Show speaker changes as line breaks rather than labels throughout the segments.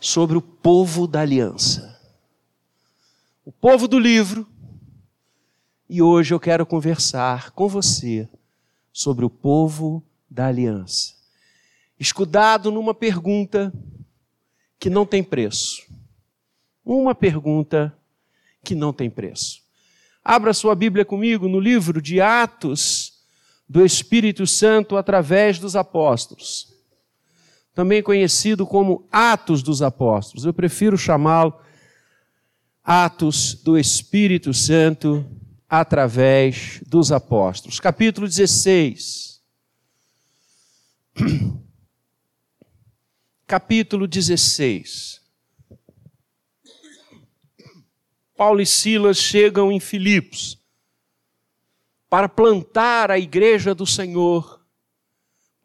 sobre o povo da aliança. O povo do livro. E hoje eu quero conversar com você sobre o povo da aliança. Escudado numa pergunta que não tem preço. Uma pergunta que não tem preço. Abra sua Bíblia comigo no livro de Atos do Espírito Santo através dos apóstolos. Também conhecido como Atos dos Apóstolos. Eu prefiro chamá-lo Atos do Espírito Santo através dos apóstolos. Capítulo 16. Capítulo 16. Paulo e Silas chegam em Filipos para plantar a igreja do Senhor,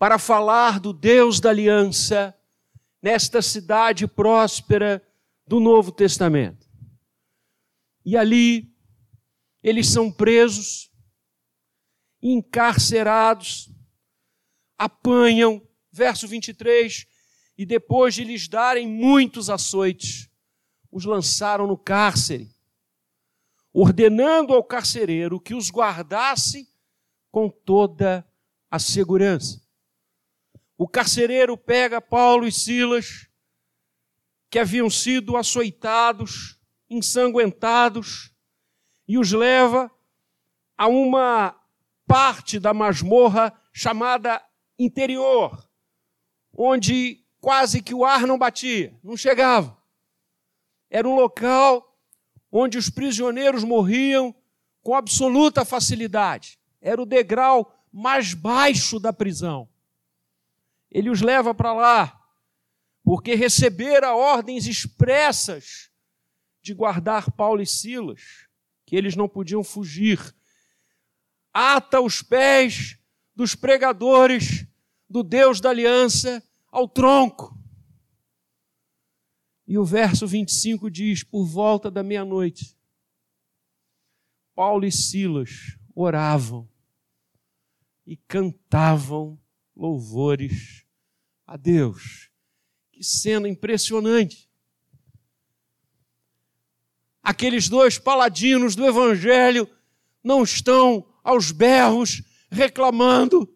para falar do Deus da aliança nesta cidade próspera do Novo Testamento. E ali eles são presos, encarcerados, apanham, verso 23, e depois de lhes darem muitos açoites, os lançaram no cárcere, ordenando ao carcereiro que os guardasse com toda a segurança. O carcereiro pega Paulo e Silas, que haviam sido açoitados, ensanguentados, e os leva a uma parte da masmorra chamada interior, onde quase que o ar não batia, não chegava. Era um local onde os prisioneiros morriam com absoluta facilidade. Era o degrau mais baixo da prisão. Ele os leva para lá, porque recebera ordens expressas de guardar Paulo e Silas que eles não podiam fugir. Ata os pés dos pregadores do Deus da aliança ao tronco. E o verso 25 diz: Por volta da meia-noite, Paulo e Silas oravam e cantavam louvores a Deus. Que cena impressionante! aqueles dois paladinos do Evangelho não estão aos berros reclamando,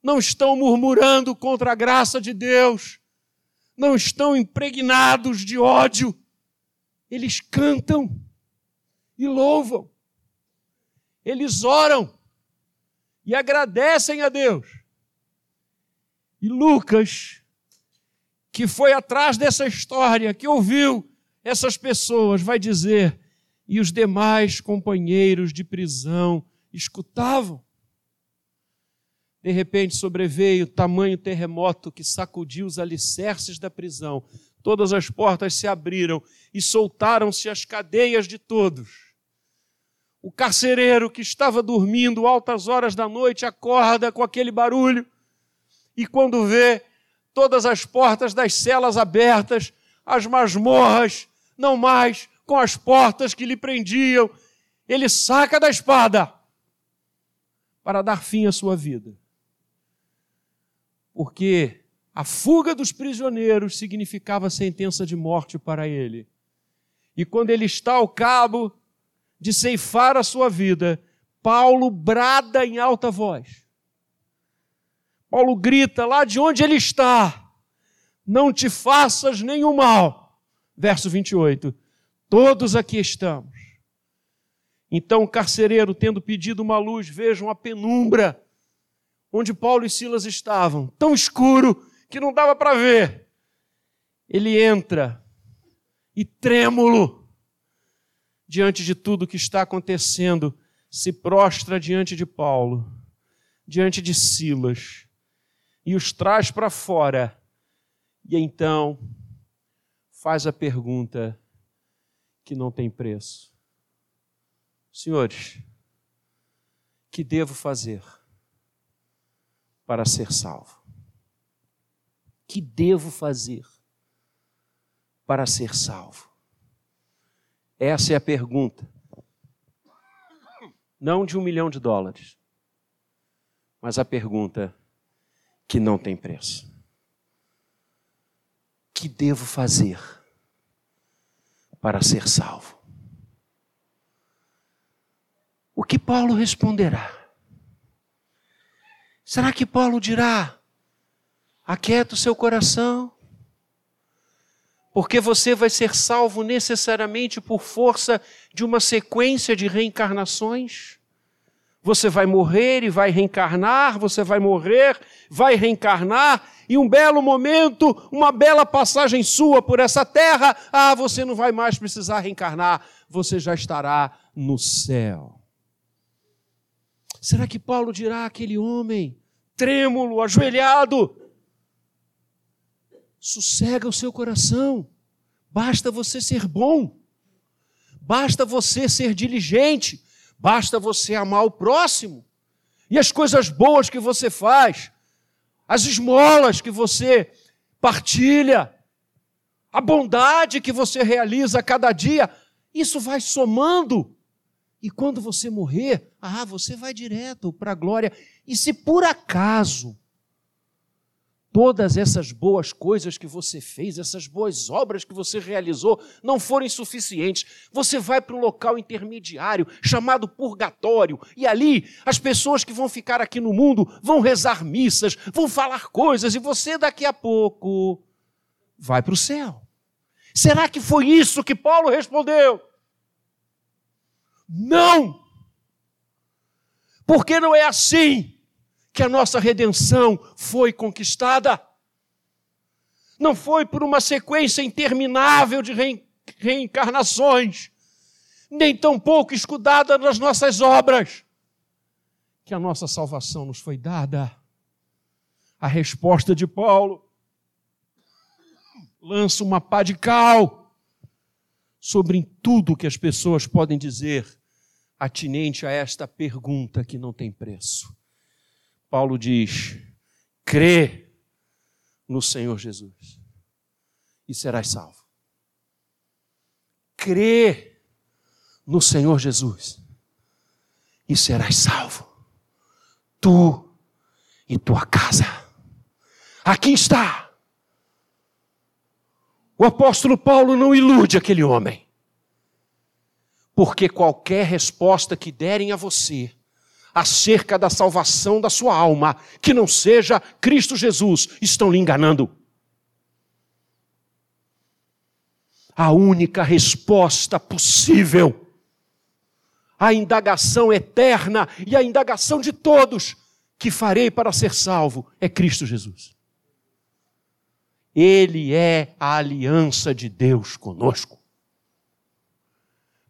não estão murmurando contra a graça de Deus, não estão impregnados de ódio, eles cantam e louvam, eles oram e agradecem a Deus. E Lucas, que foi atrás dessa história, que ouviu essas pessoas, vai dizer, e os demais companheiros de prisão escutavam. De repente sobreveio tamanho terremoto que sacudiu os alicerces da prisão. Todas as portas se abriram e soltaram-se as cadeias de todos. O carcereiro que estava dormindo altas horas da noite acorda com aquele barulho e quando vê todas as portas das celas abertas, as masmorras não mais com as portas que lhe prendiam. Ele saca da espada para dar fim à sua vida. Porque a fuga dos prisioneiros significava sentença de morte para ele. E quando ele está ao cabo de ceifar a sua vida, Paulo brada em alta voz. Paulo grita lá de onde ele está: Não te faças nenhum mal verso 28. Todos aqui estamos. Então o carcereiro, tendo pedido uma luz, vejam a penumbra onde Paulo e Silas estavam, tão escuro que não dava para ver. Ele entra e trêmulo diante de tudo que está acontecendo, se prostra diante de Paulo, diante de Silas e os traz para fora. E então faz a pergunta que não tem preço: Senhores, que devo fazer para ser salvo? Que devo fazer para ser salvo? Essa é a pergunta. Não de um milhão de dólares, mas a pergunta que não tem preço que devo fazer para ser salvo? O que Paulo responderá? Será que Paulo dirá: aquieta o seu coração, porque você vai ser salvo necessariamente por força de uma sequência de reencarnações? Você vai morrer e vai reencarnar, você vai morrer, vai reencarnar, e um belo momento, uma bela passagem sua por essa terra, ah, você não vai mais precisar reencarnar, você já estará no céu. Será que Paulo dirá àquele homem, trêmulo, ajoelhado, sossega o seu coração, basta você ser bom, basta você ser diligente, Basta você amar o próximo. E as coisas boas que você faz, as esmolas que você partilha, a bondade que você realiza a cada dia, isso vai somando. E quando você morrer, ah, você vai direto para a glória. E se por acaso todas essas boas coisas que você fez, essas boas obras que você realizou, não forem suficientes, você vai para um local intermediário chamado purgatório, e ali as pessoas que vão ficar aqui no mundo vão rezar missas, vão falar coisas, e você daqui a pouco vai para o céu. Será que foi isso que Paulo respondeu? Não! Porque não é assim que a nossa redenção foi conquistada. Não foi por uma sequência interminável de reencarnações, nem tampouco escudada nas nossas obras, que a nossa salvação nos foi dada. A resposta de Paulo lança uma pá de cal sobre tudo que as pessoas podem dizer atinente a esta pergunta que não tem preço. Paulo diz: crê no Senhor Jesus e serás salvo. Crê no Senhor Jesus e serás salvo. Tu e tua casa. Aqui está. O apóstolo Paulo não ilude aquele homem. Porque qualquer resposta que derem a você acerca da salvação da sua alma, que não seja Cristo Jesus, estão lhe enganando. A única resposta possível a indagação eterna e a indagação de todos que farei para ser salvo é Cristo Jesus. Ele é a aliança de Deus conosco.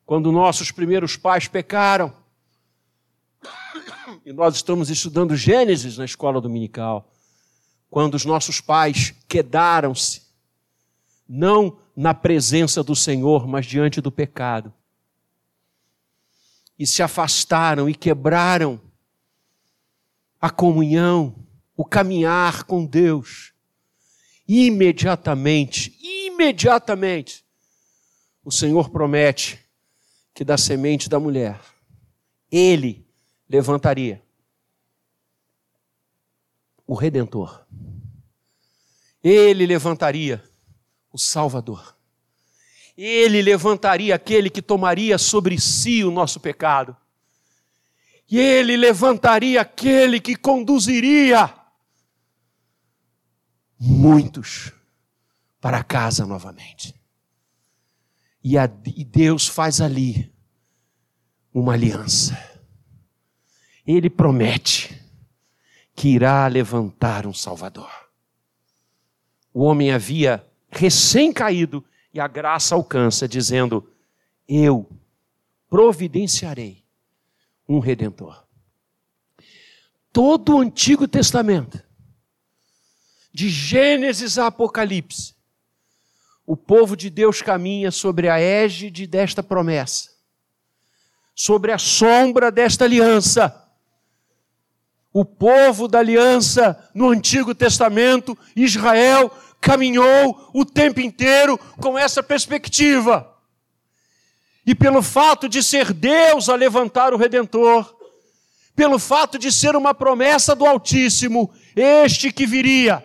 Quando nossos primeiros pais pecaram, e nós estamos estudando Gênesis na escola dominical, quando os nossos pais quedaram-se, não na presença do Senhor, mas diante do pecado, e se afastaram e quebraram a comunhão, o caminhar com Deus, imediatamente, imediatamente, o Senhor promete que da semente da mulher, Ele levantaria o Redentor. Ele levantaria o Salvador. Ele levantaria aquele que tomaria sobre si o nosso pecado. E ele levantaria aquele que conduziria muitos para casa novamente. E, a, e Deus faz ali uma aliança ele promete que irá levantar um Salvador. O homem havia recém caído e a graça alcança, dizendo: Eu providenciarei um redentor. Todo o Antigo Testamento, de Gênesis a Apocalipse, o povo de Deus caminha sobre a égide desta promessa, sobre a sombra desta aliança o povo da aliança no Antigo Testamento, Israel, caminhou o tempo inteiro com essa perspectiva. E pelo fato de ser Deus a levantar o Redentor, pelo fato de ser uma promessa do Altíssimo, este que viria,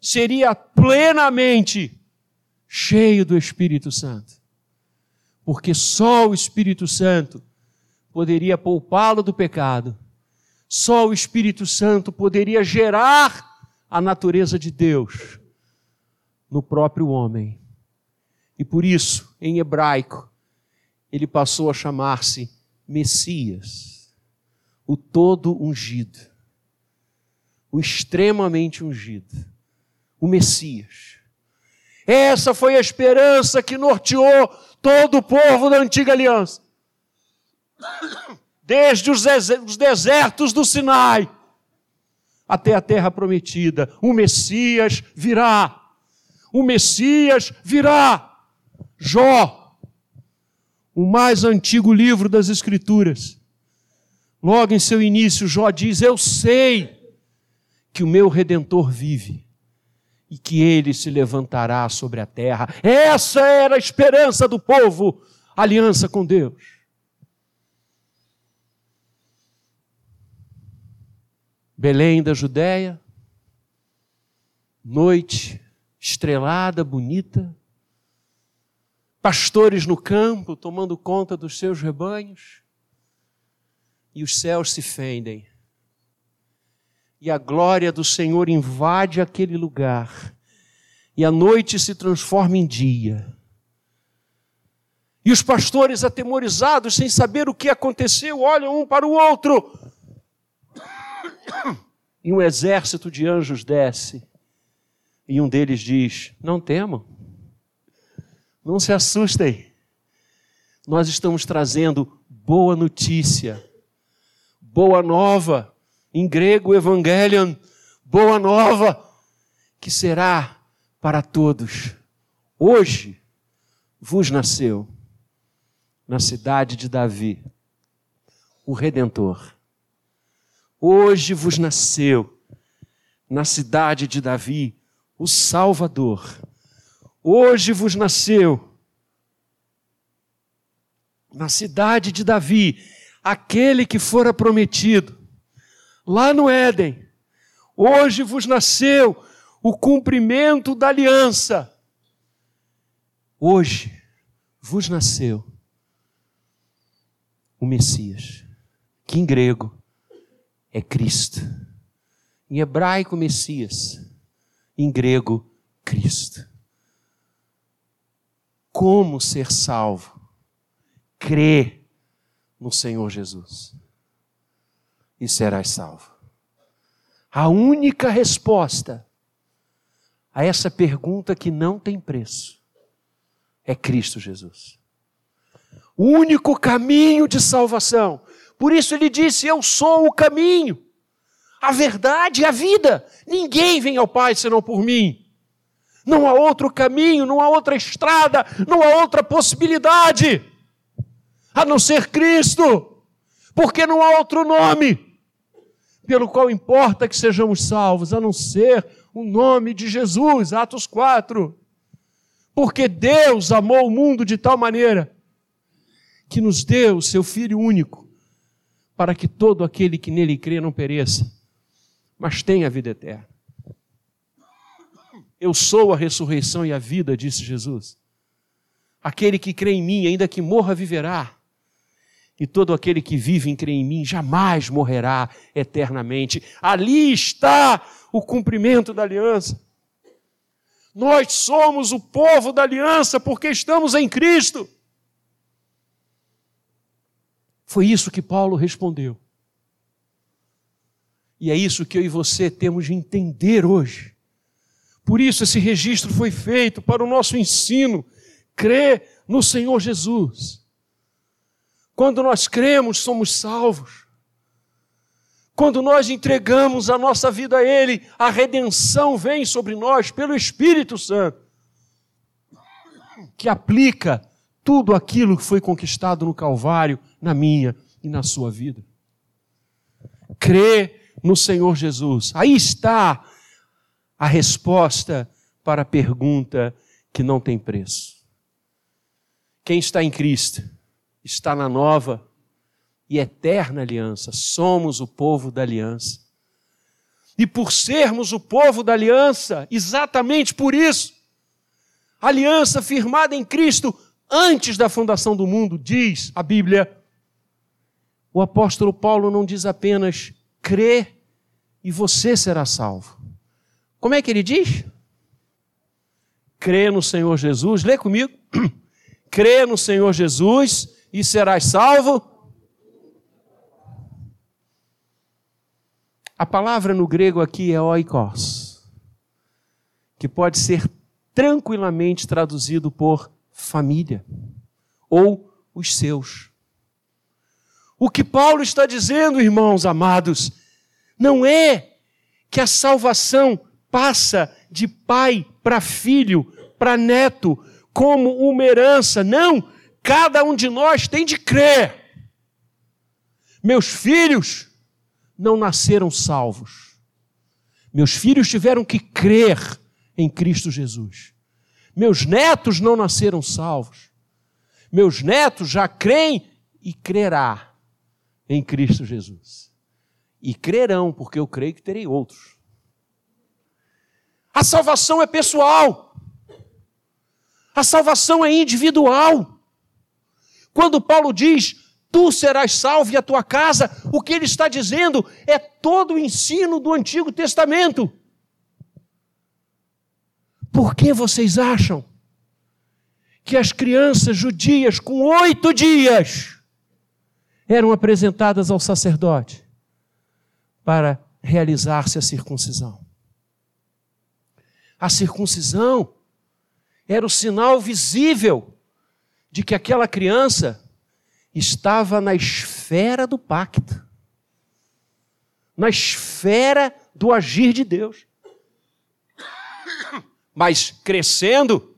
seria plenamente cheio do Espírito Santo. Porque só o Espírito Santo poderia poupá-lo do pecado. Só o Espírito Santo poderia gerar a natureza de Deus no próprio homem. E por isso, em hebraico, ele passou a chamar-se Messias, o todo ungido, o extremamente ungido, o Messias. Essa foi a esperança que norteou todo o povo da antiga aliança. Desde os desertos do Sinai até a terra prometida, o Messias virá. O Messias virá. Jó, o mais antigo livro das Escrituras. Logo em seu início, Jó diz: Eu sei que o meu redentor vive e que ele se levantará sobre a terra. Essa era a esperança do povo, aliança com Deus. Belém da Judéia, noite estrelada, bonita, pastores no campo tomando conta dos seus rebanhos, e os céus se fendem, e a glória do Senhor invade aquele lugar, e a noite se transforma em dia. E os pastores, atemorizados, sem saber o que aconteceu, olham um para o outro. E um exército de anjos desce. E um deles diz: Não temam. Não se assustem. Nós estamos trazendo boa notícia, boa nova, em grego, evangelion, boa nova, que será para todos. Hoje vos nasceu, na cidade de Davi, o Redentor. Hoje vos nasceu, na cidade de Davi, o Salvador Hoje vos nasceu, na cidade de Davi, aquele que fora prometido, lá no Éden. Hoje vos nasceu o cumprimento da aliança. Hoje vos nasceu o Messias, que em grego é Cristo. Em hebraico, Messias. Em grego, Cristo como ser salvo. Crê no Senhor Jesus e serás salvo. A única resposta a essa pergunta que não tem preço é Cristo Jesus. O único caminho de salvação. Por isso ele disse: Eu sou o caminho, a verdade e a vida. Ninguém vem ao Pai senão por mim. Não há outro caminho, não há outra estrada, não há outra possibilidade a não ser Cristo, porque não há outro nome pelo qual importa que sejamos salvos, a não ser o nome de Jesus, Atos 4. Porque Deus amou o mundo de tal maneira que nos deu o seu Filho único, para que todo aquele que nele crê não pereça, mas tenha a vida eterna. Eu sou a ressurreição e a vida, disse Jesus. Aquele que crê em mim, ainda que morra, viverá. E todo aquele que vive e crê em mim jamais morrerá eternamente. Ali está o cumprimento da aliança. Nós somos o povo da aliança porque estamos em Cristo. Foi isso que Paulo respondeu. E é isso que eu e você temos de entender hoje. Por isso, esse registro foi feito para o nosso ensino. Crê no Senhor Jesus. Quando nós cremos, somos salvos. Quando nós entregamos a nossa vida a Ele, a redenção vem sobre nós pelo Espírito Santo, que aplica tudo aquilo que foi conquistado no Calvário, na minha e na sua vida. Crê no Senhor Jesus. Aí está a resposta para a pergunta que não tem preço. Quem está em Cristo está na nova e eterna aliança. Somos o povo da aliança. e por sermos o povo da aliança, exatamente por isso, aliança firmada em Cristo antes da fundação do mundo, diz a Bíblia. O apóstolo Paulo não diz apenas crê e você será salvo. Como é que ele diz? Crê no Senhor Jesus, lê comigo. Crê no Senhor Jesus e serás salvo. A palavra no grego aqui é oikos, que pode ser tranquilamente traduzido por família ou os seus. O que Paulo está dizendo, irmãos amados, não é que a salvação passa de pai para filho, para neto, como uma herança. Não, cada um de nós tem de crer. Meus filhos não nasceram salvos. Meus filhos tiveram que crer em Cristo Jesus. Meus netos não nasceram salvos. Meus netos já creem e crerá em Cristo Jesus. E crerão, porque eu creio que terei outros. A salvação é pessoal. A salvação é individual. Quando Paulo diz, tu serás salvo e a tua casa, o que ele está dizendo é todo o ensino do Antigo Testamento. Por que vocês acham que as crianças judias com oito dias eram apresentadas ao sacerdote para realizar-se a circuncisão? A circuncisão era o sinal visível de que aquela criança estava na esfera do pacto, na esfera do agir de Deus. Mas crescendo,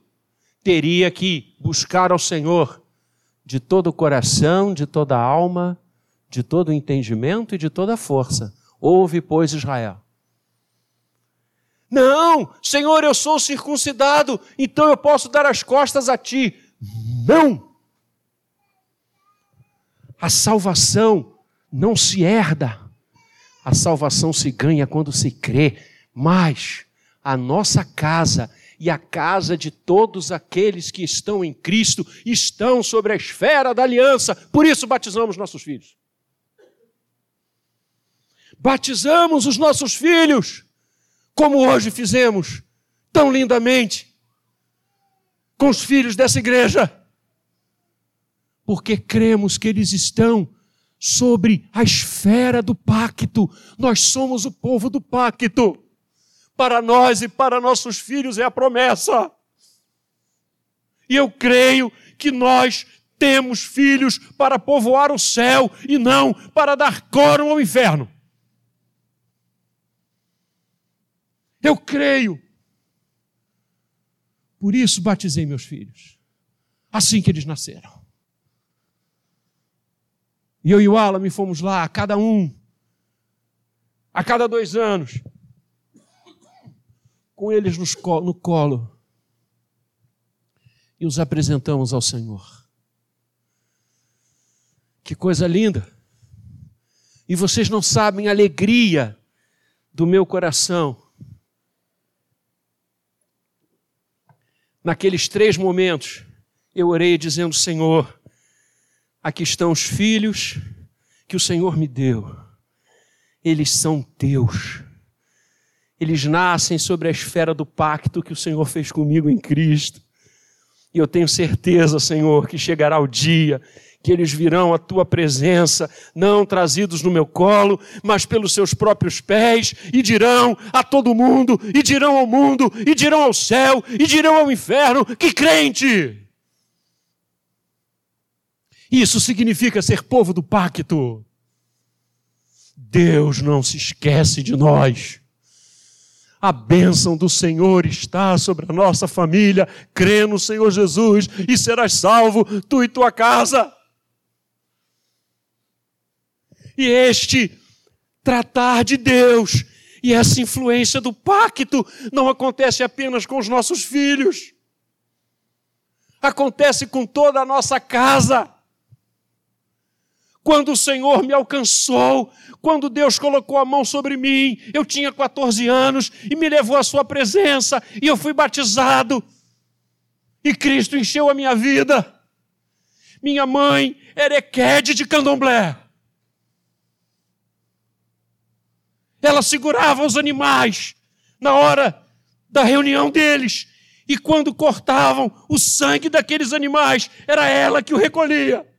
teria que buscar ao Senhor de todo o coração, de toda a alma, de todo o entendimento e de toda a força. Ouve, pois, Israel. Não, Senhor, eu sou circuncidado, então eu posso dar as costas a ti. Não! A salvação não se herda, a salvação se ganha quando se crê, mas a nossa casa e a casa de todos aqueles que estão em Cristo estão sobre a esfera da aliança, por isso batizamos nossos filhos. Batizamos os nossos filhos, como hoje fizemos, tão lindamente, com os filhos dessa igreja porque cremos que eles estão sobre a esfera do pacto. Nós somos o povo do pacto. Para nós e para nossos filhos é a promessa. E eu creio que nós temos filhos para povoar o céu e não para dar coro ao inferno. Eu creio. Por isso batizei meus filhos, assim que eles nasceram. E eu e o Alan fomos lá, cada um, a cada dois anos, com eles no colo, e os apresentamos ao Senhor. Que coisa linda! E vocês não sabem a alegria do meu coração. Naqueles três momentos, eu orei dizendo: Senhor, Aqui estão os filhos que o Senhor me deu. Eles são teus. Eles nascem sobre a esfera do pacto que o Senhor fez comigo em Cristo. E eu tenho certeza, Senhor, que chegará o dia que eles virão à tua presença, não trazidos no meu colo, mas pelos seus próprios pés, e dirão a todo mundo, e dirão ao mundo, e dirão ao céu, e dirão ao inferno: que crente! Isso significa ser povo do pacto. Deus não se esquece de nós. A bênção do Senhor está sobre a nossa família. Crê no Senhor Jesus e serás salvo, tu e tua casa. E este tratar de Deus e essa influência do pacto não acontece apenas com os nossos filhos, acontece com toda a nossa casa quando o Senhor me alcançou, quando Deus colocou a mão sobre mim, eu tinha 14 anos e me levou à Sua presença e eu fui batizado. E Cristo encheu a minha vida. Minha mãe era Equede de Candomblé. Ela segurava os animais na hora da reunião deles. E quando cortavam o sangue daqueles animais, era ela que o recolhia.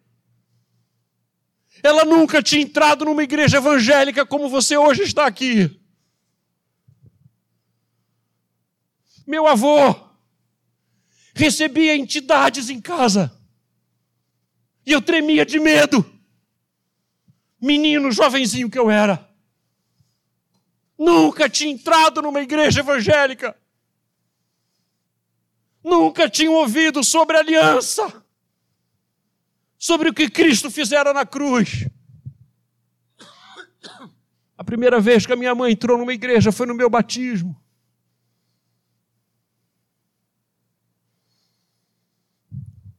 Ela nunca tinha entrado numa igreja evangélica como você hoje está aqui. Meu avô recebia entidades em casa. E eu tremia de medo. Menino, jovenzinho que eu era. Nunca tinha entrado numa igreja evangélica. Nunca tinha ouvido sobre aliança. Sobre o que Cristo fizera na cruz. A primeira vez que a minha mãe entrou numa igreja foi no meu batismo.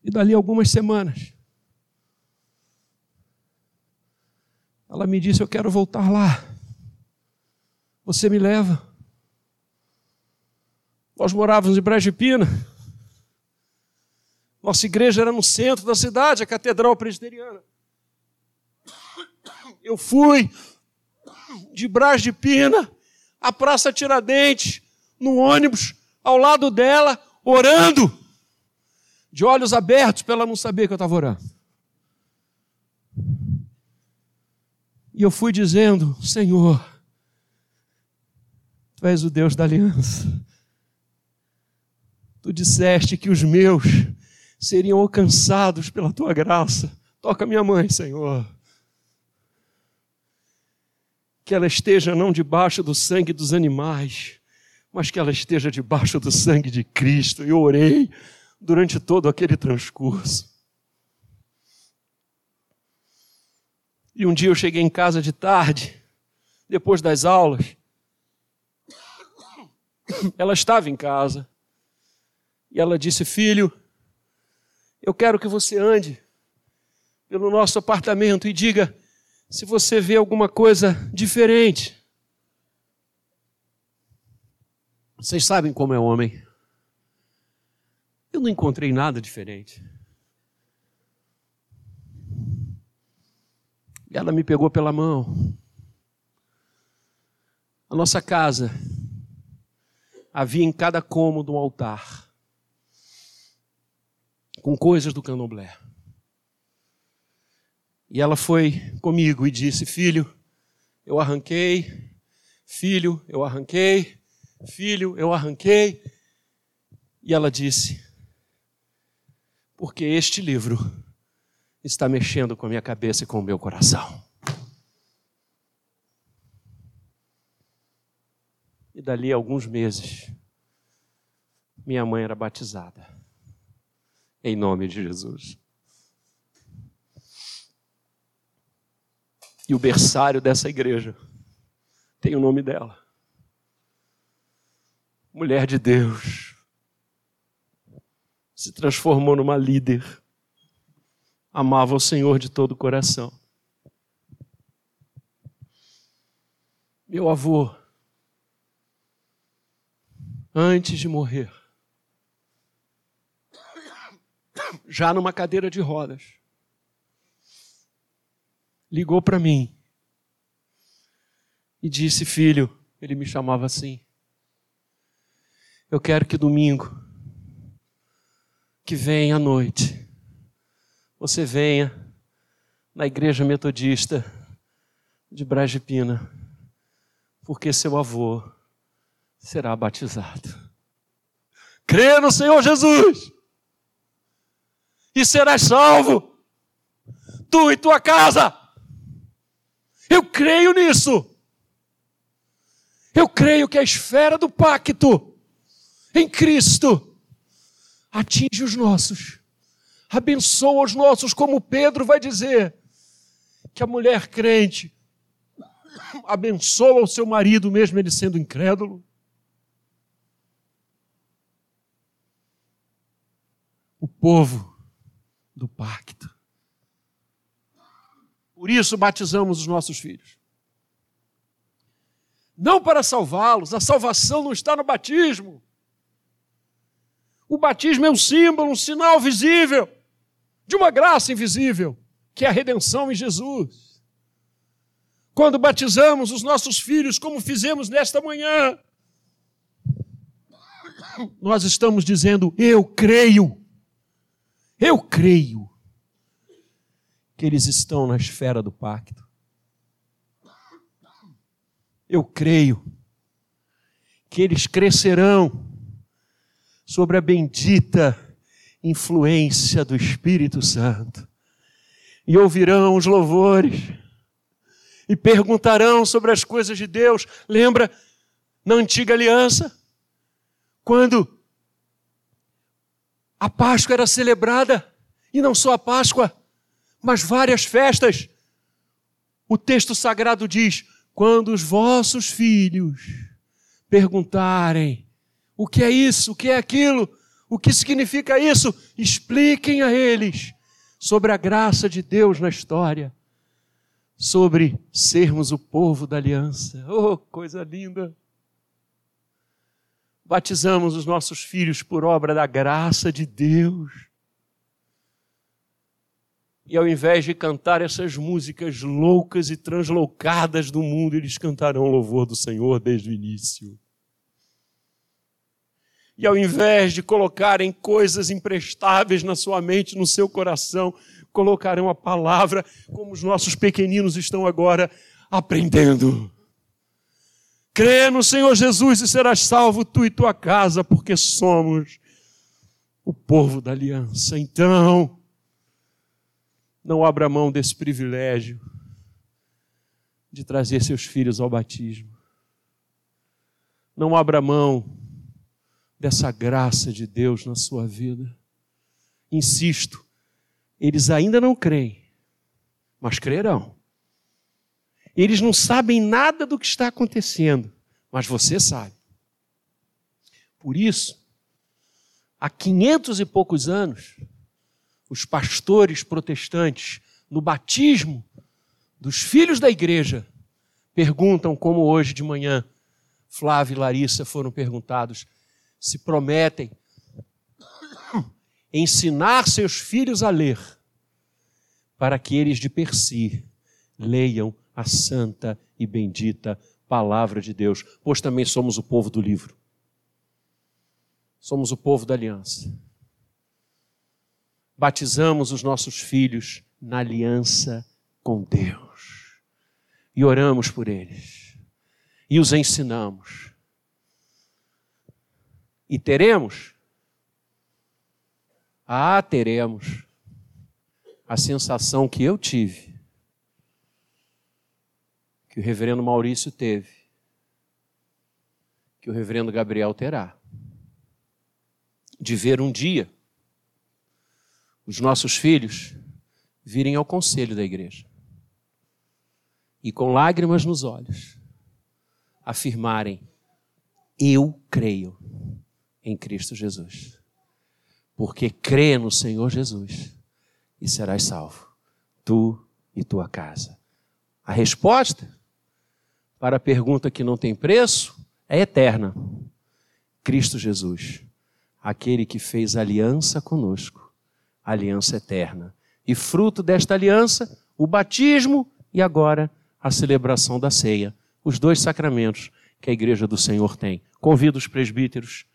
E dali algumas semanas, ela me disse: Eu quero voltar lá. Você me leva? Nós morávamos em Brejo Pina. Nossa igreja era no centro da cidade, a Catedral Presbiteriana. Eu fui de Brás de Pina à Praça Tiradentes, no ônibus, ao lado dela, orando de olhos abertos para ela não saber que eu estava orando. E eu fui dizendo: Senhor, Tu és o Deus da aliança. Tu disseste que os meus seriam alcançados pela Tua graça. Toca minha mãe, Senhor. Que ela esteja não debaixo do sangue dos animais, mas que ela esteja debaixo do sangue de Cristo. Eu orei durante todo aquele transcurso. E um dia eu cheguei em casa de tarde, depois das aulas. Ela estava em casa. E ela disse: Filho, eu quero que você ande pelo nosso apartamento e diga se você vê alguma coisa diferente. Vocês sabem como é homem. Eu não encontrei nada diferente. E ela me pegou pela mão. A nossa casa havia em cada cômodo um altar com coisas do candomblé. E ela foi comigo e disse: Filho, eu arranquei, filho, eu arranquei, filho, eu arranquei. E ela disse: porque este livro está mexendo com a minha cabeça e com o meu coração. E dali a alguns meses, minha mãe era batizada. Em nome de Jesus. E o berçário dessa igreja tem o nome dela. Mulher de Deus se transformou numa líder. Amava o Senhor de todo o coração. Meu avô, antes de morrer, já numa cadeira de rodas, ligou para mim e disse: Filho, ele me chamava assim. Eu quero que domingo que vem à noite, você venha na igreja metodista de Bragipina, porque seu avô será batizado. Crê no Senhor Jesus e serás salvo, tu e tua casa. Eu creio nisso. Eu creio que a esfera do pacto em Cristo atinge os nossos, abençoa os nossos, como Pedro vai dizer, que a mulher crente abençoa o seu marido, mesmo ele sendo incrédulo. O povo do pacto. Por isso batizamos os nossos filhos. Não para salvá-los, a salvação não está no batismo. O batismo é um símbolo, um sinal visível de uma graça invisível, que é a redenção em Jesus. Quando batizamos os nossos filhos, como fizemos nesta manhã, nós estamos dizendo: Eu creio, eu creio que eles estão na esfera do pacto. Eu creio que eles crescerão sobre a bendita influência do Espírito Santo e ouvirão os louvores e perguntarão sobre as coisas de Deus. Lembra na antiga aliança? Quando a Páscoa era celebrada, e não só a Páscoa, mas várias festas. O texto sagrado diz: quando os vossos filhos perguntarem o que é isso, o que é aquilo, o que significa isso, expliquem a eles sobre a graça de Deus na história, sobre sermos o povo da aliança. Oh, coisa linda! Batizamos os nossos filhos por obra da graça de Deus. E ao invés de cantar essas músicas loucas e translocadas do mundo, eles cantarão louvor do Senhor desde o início. E ao invés de colocarem coisas imprestáveis na sua mente, no seu coração, colocarão a palavra, como os nossos pequeninos estão agora aprendendo. Crê no Senhor Jesus e serás salvo tu e tua casa, porque somos o povo da aliança. Então, não abra mão desse privilégio de trazer seus filhos ao batismo. Não abra mão dessa graça de Deus na sua vida. Insisto, eles ainda não creem, mas crerão. Eles não sabem nada do que está acontecendo, mas você sabe. Por isso, há quinhentos e poucos anos, os pastores protestantes, no batismo dos filhos da igreja, perguntam, como hoje de manhã Flávio e Larissa foram perguntados, se prometem ensinar seus filhos a ler, para que eles de per si leiam a santa e bendita palavra de Deus, pois também somos o povo do livro. Somos o povo da aliança. Batizamos os nossos filhos na aliança com Deus e oramos por eles e os ensinamos. E teremos, ah, teremos a sensação que eu tive que o reverendo Maurício teve, que o reverendo Gabriel terá, de ver um dia os nossos filhos virem ao conselho da igreja e com lágrimas nos olhos afirmarem: Eu creio em Cristo Jesus. Porque crê no Senhor Jesus e serás salvo, tu e tua casa. A resposta para a pergunta que não tem preço é eterna. Cristo Jesus, aquele que fez aliança conosco, aliança eterna. E fruto desta aliança, o batismo e agora a celebração da ceia, os dois sacramentos que a igreja do Senhor tem. Convido os presbíteros